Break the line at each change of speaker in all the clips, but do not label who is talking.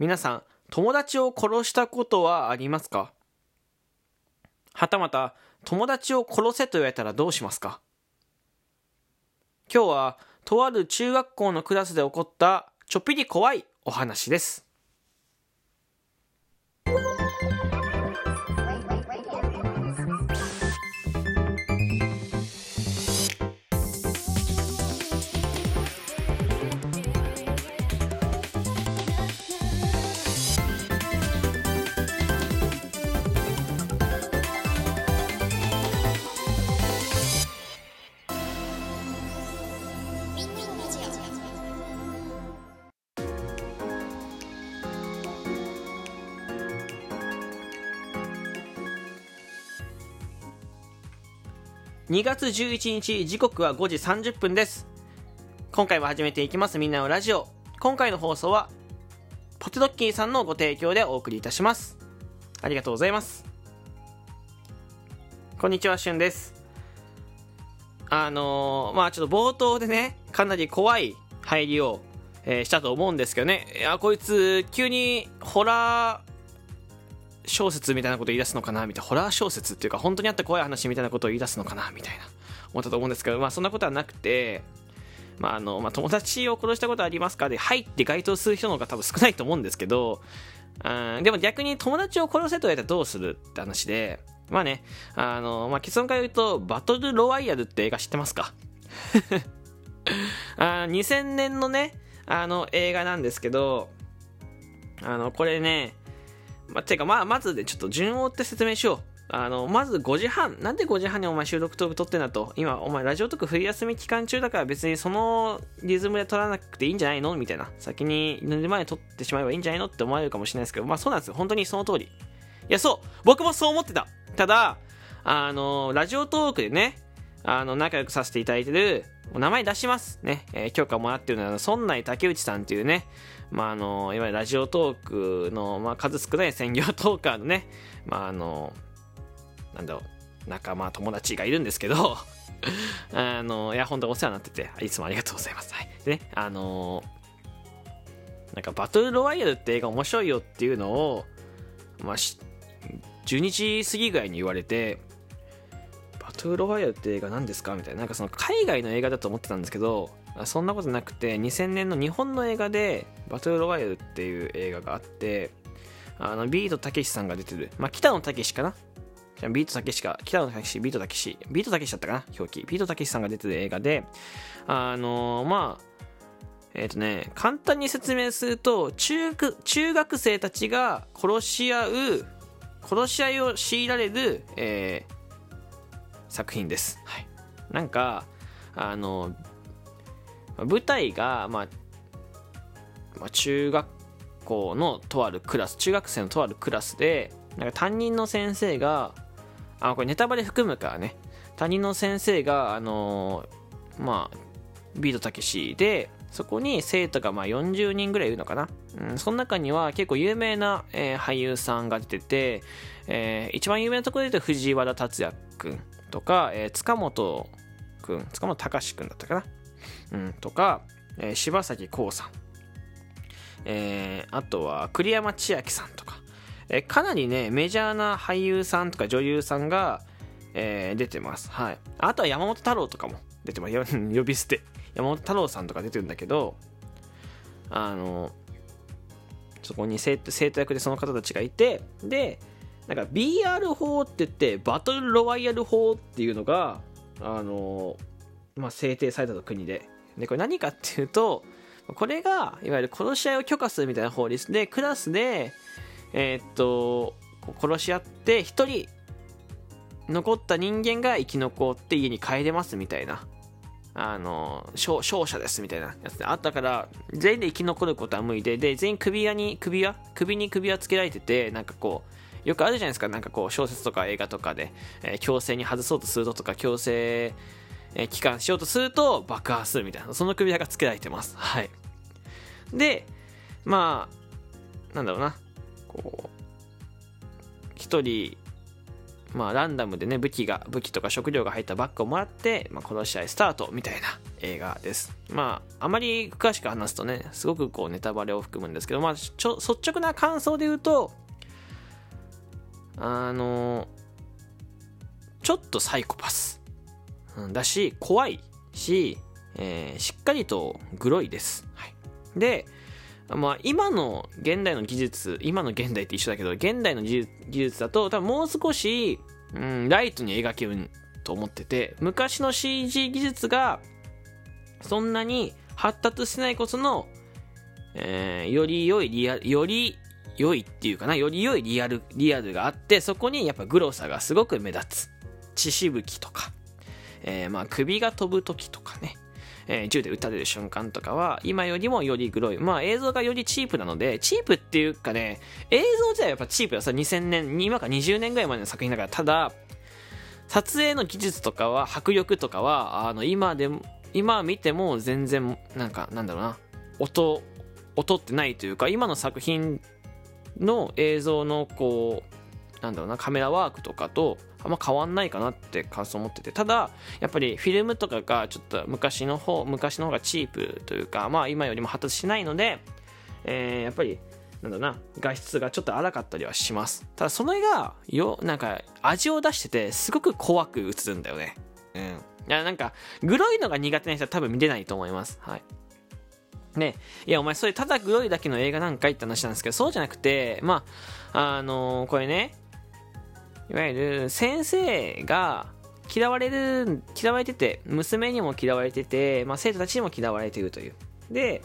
皆さん友達を殺したことはありますか？はたまた友達を殺せと言われたらどうしますか？今日はとある中学校のクラスで起こったちょっぴり怖いお話です。2月11日時刻は5時30分です。今回も始めていきます。みんなのラジオ。今回の放送はポテドッキーさんのご提供でお送りいたします。ありがとうございます。こんにちはしゅんです。あのー、まあちょっと冒頭でねかなり怖い入りを、えー、したと思うんですけどね。いやこいつ急にホラー小説みたいなこと言い出すのかなみたいな。ホラー小説っていうか本当にあった怖い話みたいなことを言い出すのかなみたいな。思ったと思うんですけどまあそんなことはなくてまああのまあ、友達を殺したことありますか？で、はいって該当する人の方が多分少ないと思うんですけど、うん、でも逆に友達を殺せと言われたらどうするって話で、まあね、あの、まあ、結論から言うと、バトルロワイヤルって映画知ってますか？あ2000年のね、あの映画なんですけど、あの、これね、まあ、てか、まあ、まずでちょっと順を追って説明しよう。あの、まず5時半。なんで5時半にお前収録トーク撮ってんだと。今、お前ラジオトーク冬休み期間中だから別にそのリズムで撮らなくていいんじゃないの？みたいな。先に寝る前に撮ってしまえばいいんじゃないの？って思われるかもしれないですけど、まあそうなんですよ。本当にその通り。いや、そう。僕もそう思ってた。ただ、あの、ラジオトークでね、あの、仲良くさせていただいてる、名前出します。ね。えー、許可もらってるのは、村内竹内さんっていうね、まあ、あの、いわゆるラジオトークの、まあ、数少ない専業トーカーのね、まあ、あの、なんだろう、仲間、友達がいるんですけど、あの、いや、本当お世話になってて、いつもありがとうございます。はい。でね、あのなんか、バトルロワイヤルって映画面白いよっていうのを、まあ、12時過ぎぐらいに言われて、バトルロワイヤルって映画何ですか？みたいな。なんかその海外の映画だと思ってたんですけど、そんなことなくて、2000年の日本の映画で、バトルロワイルっていう映画があって、あの、ビートたけしさんが出てる。まあ、北野たけしかな？ビートたけしか、北野たけし、ビートたけし、ビートたけしだったかな？表記。ビートたけしさんが出てる映画で、あのー、まあ、えっ、ー、とね、簡単に説明すると、中中学生たちが殺し合う、殺し合いを強いられる、えー、作品です。はい。なんか、あの、舞台が、まあ、まあ、中学校のとあるクラス、中学生のとあるクラスで、なんか担任の先生が、あ、これネタバレ含むからね、担任の先生が、あのまあ、ビートたけしで、そこに生徒がまあ40人ぐらいいるのかな。うん、その中には結構有名な、えー、俳優さんが出てて、えー、一番有名なところで言うと藤原竜也くんとか、えー、塚本くん、塚本隆くんだったかな。うん、とか、えー、柴咲コウさん。えー、あとは栗山千明さんとか、えー、かなりね、メジャーな俳優さんとか女優さんが、えー、出てます。はい。あとは山本太郎とかも出てます。呼び捨て。山本太郎さんとか出てるんだけど、あの、そこに生徒役でその方たちがいて、で、なんか BR 法って言って、バトルロワイヤル法っていうのが、あの、まあ、制定されたと国で。で、これ何かっていうと、これが、いわゆる殺し合いを許可するみたいな法律で、クラスで、えー、っと、殺し合って、1人、残った人間が生き残って家に帰れますみたいな。あの、勝者ですみたいなやつであったから、全員で生き残ることは無理で、で、全員首輪に、首輪？首に首輪つけられてて、なんかこう、よくあるじゃないですか、なんかこう小説とか映画とかで、えー、強制に外そうとするととか、強制、えー、帰還しようとすると爆破するみたいな、その首輪が付けられてます。はい。で、まあ、なんだろうな、こう、一人、まあ、ランダムでね、武器が、武器とか食料が入ったバッグをもらって、まあ、殺し合スタートみたいな映画ですまああまり詳しく話すとねすごくこうネタバレを含むんですけどまあちょ率直な感想で言うとあのちょっとサイコパス。だし怖いし、えー、しっかりとグロいです、はい、でまあ、今の現代の技術、今の現代って一緒だけど、現代の技術だと、多分もう少し、うん、ライトに描けると思ってて、昔の CG 技術が、そんなに発達してないこその、えー、より良いリアル、より良いっていうかな、より良いリアル、リアルがあって、そこにやっぱグロさがすごく目立つ。血しぶきとか、えー、まあ首が飛ぶ時とかね、えー、銃で撃たれる瞬間とかは、今よりもよりグロい。まあ映像がよりチープなので、チープっていうかね、映像自体はやっぱチープださ、2000年、今か20年ぐらいまでの作品だから、ただ、撮影の技術とかは、迫力とかは、あの、今でも、今見ても全然、なんか、なんだろうな、音、音ってないというか、今の作品の映像のこう、なんだろうな、カメラワークとかと、あんま変わんないかなって感想を持っててただやっぱりフィルムとかがちょっと昔の方昔の方がチープというかまあ今よりも発達しないので、えー、やっぱりなんだな画質がちょっと荒かったりはします。ただそれがよなんか味を出しててすごく怖く映るんだよね。うん。いやなんかグロいのが苦手な人は多分見れないと思います。はい。ね、いや、お前、それただグロいだけの映画なんかいって話なんですけど、そうじゃなくて、まあ、あのー、これね、いわゆる先生が嫌われる、嫌われてて、娘にも嫌われてて、まあ、生徒たちにも嫌われているという。で、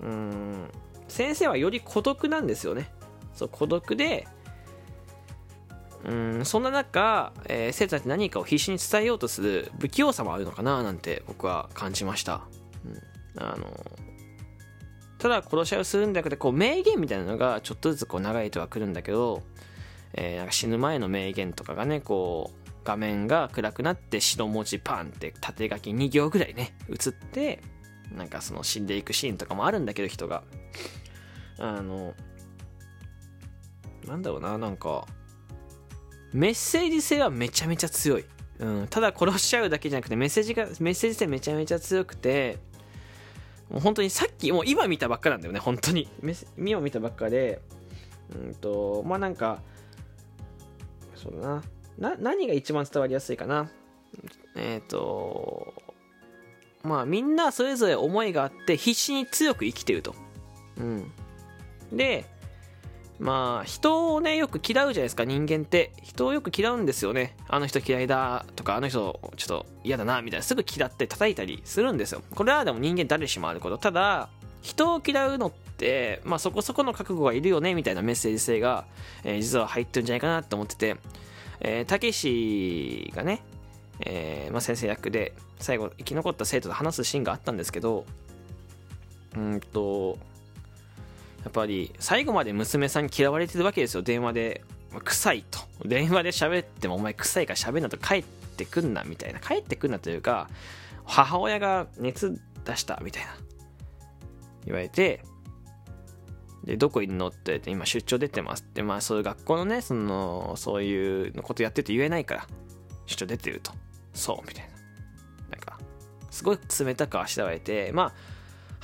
うん、先生はより孤独なんですよね。そう、孤独で、うん、そんな中、えー、生徒たち何かを必死に伝えようとする不器用さもあるのかななんて僕は感じました。うん、あのただ殺し合いをするんだけどこう名言みたいなのがちょっとずつこう流れてはくるんだけどえー、なんか死ぬ前の名言とかがね、こう、画面が暗くなって白文字パンって縦書き2行ぐらいね、映って、なんかその死んでいくシーンとかもあるんだけど、人が。あの、なんだろうな、なんか、メッセージ性はめちゃめちゃ強い。うん、ただ殺しちゃうだけじゃなくてメッセージが、メッセージ性めちゃめちゃ強くて、もう本当にさっき、もう今見たばっかなんだよね、本当に。今見たばっかで、うんと、まあなんか、そうだな。な、何が一番伝わりやすいかな。えっ、ー、と、まあみんなそれぞれ思いがあって必死に強く生きてると。うん。で、まあ人をね、よく嫌うじゃないですか、人間って。人をよく嫌うんですよね。あの人嫌いだとか、あの人ちょっと嫌だな、みたいな。すぐ嫌って叩いたりするんですよ。これはでも人間誰しもあること。ただ、人を嫌うのって、まあ、そこそこの覚悟がいるよねみたいなメッセージ性が、えー、実は入ってるんじゃないかなと思ってて、たけしがね、えー、まあ、先生役で最後生き残った生徒と話すシーンがあったんですけどうんとやっぱり最後まで娘さんに嫌われてるわけですよ。電話で。臭いと。電話で喋ってもお前臭いから喋んなと。帰ってくんなみたいな。帰ってくんなというか母親が熱出したみたいな。言われて、で、どこいるのって言って、今出張出てます。って、まあそういう学校のね、その、そういうことやってて言えないから、出張出てると。そう、みたいな。なんか、すごい冷たくあしらわれて、まあ、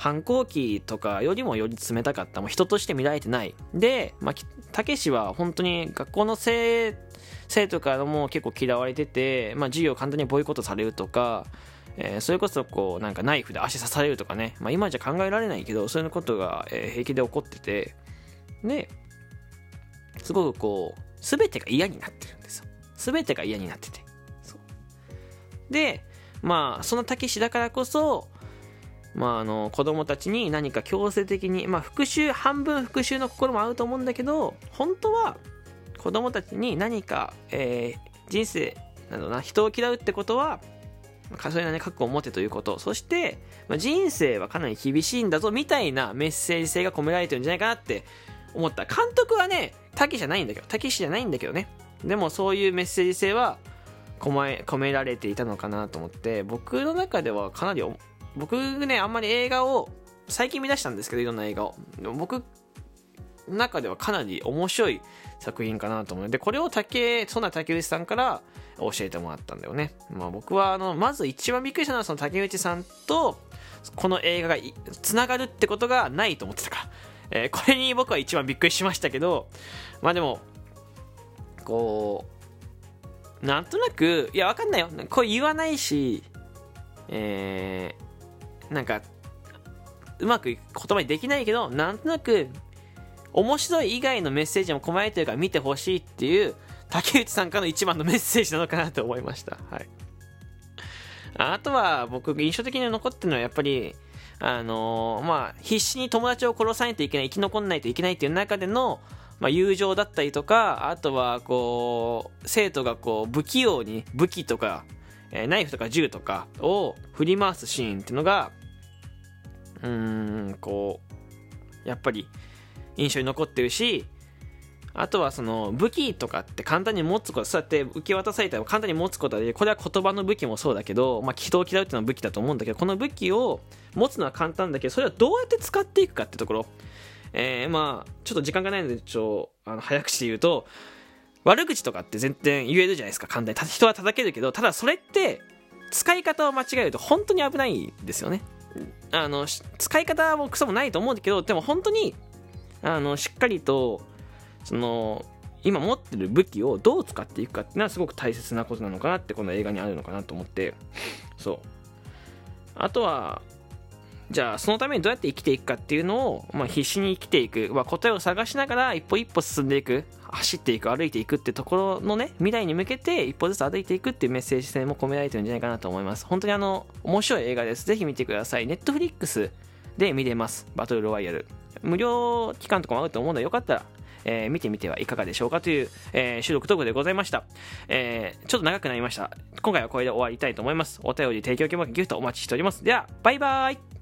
反抗期とかよりもより冷たかった。もう人として見られてない。で、まあ、たけしは本当に学校の生、生徒からも結構嫌われてて、まあ、授業簡単にボイコットされるとか、えー、それこそこうなんかナイフで足刺されるとかね、まあ、今じゃ考えられないけどそういうことが、え平気で起こってて。ですごくこう全てが嫌になってるんですよ。全てが嫌になってて。でまあそのたけしだからこそまあ、あの子供たちに何か強制的に、まあ、復讐半分復讐の心もあると思うんだけど本当は子供たちに何か、えー、人生などな人を嫌うってことはそれなね、覚悟を持てということ。そして、まあ、人生はかなり厳しいんだぞ、みたいなメッセージ性が込められてるんじゃないかなって思った。監督はね、たけしじゃないんだけど、たけしじゃないんだけどね。でもそういうメッセージ性は込め込められていたのかなと思って、僕の中ではかなり、僕ね、あんまり映画を、最近見出したんですけど、いろんな映画を。僕の、中ではかなり面白い作品かなと思う。でこれを竹そんな竹内さんから教えてもらったんだよね、まあ、僕はあのまず一番びっくりしたのはその竹内さんとこの映画がつながるってことがないと思ってたから、えー、これに僕は一番びっくりしましたけどまあでもこうなんとなくいやわかんないよ。これ言わないしえー、なんかうまく言葉にできないけどなんとなく面白い以外のメッセージも込まれてるから見てほしいっていう竹内さんからの一番のメッセージなのかなと思いました。はい。あとは僕印象的に残ってるのはやっぱり、あのー、まあ、必死に友達を殺さないといけない、生き残んないといけないっていう中での、まあ、友情だったりとか、あとは、こう、生徒がこう、不器用に武器とか、え、ナイフとか銃とかを振り回すシーンっていうのが、うーん、こう、やっぱり印象に残ってるし、あとはその武器とかって簡単に持つこと、そうやって受け渡されたら簡単に持つことで、これは言葉の武器もそうだけど、まあ、人を嫌うっていうのは武器だと思うんだけど、この武器を持つのは簡単だけど、それはどうやって使っていくかってところ。えー、まあ、ちょっと時間がないので、ちょ、あの、早口で言うと、悪口とかって全然言えるじゃないですか、簡単に。人は叩けるけど、ただそれって、使い方を間違えると本当に危ないんですよね。あの、使い方もクソもないと思うけど、でも本当に、あの、しっかりと、その今持ってる武器をどう使っていくかっていうのはすごく大切なことなのかなってこの映画にあるのかなと思ってそう。あとはじゃあそのためにどうやって生きていくかっていうのを、まあ、必死に生きていく、まあ、答えを探しながら一歩一歩進んでいく。走っていく。歩いていくってところのね未来に向けて一歩ずつ歩いていくっていうメッセージ性も込められてるんじゃないかなと思います。本当にあの面白い映画です。ぜひ見てください。ネットフリックスで見れます。バトルロワイヤル無料期間とかもあると思うのでよかったらえー、見てみてはいかがでしょうかという、えー、収録トークでございました。えー、ちょっと長くなりました。今回はこれで終わりたいと思います。お便り提供希望ギフトお待ちしております。では、バイバーイ。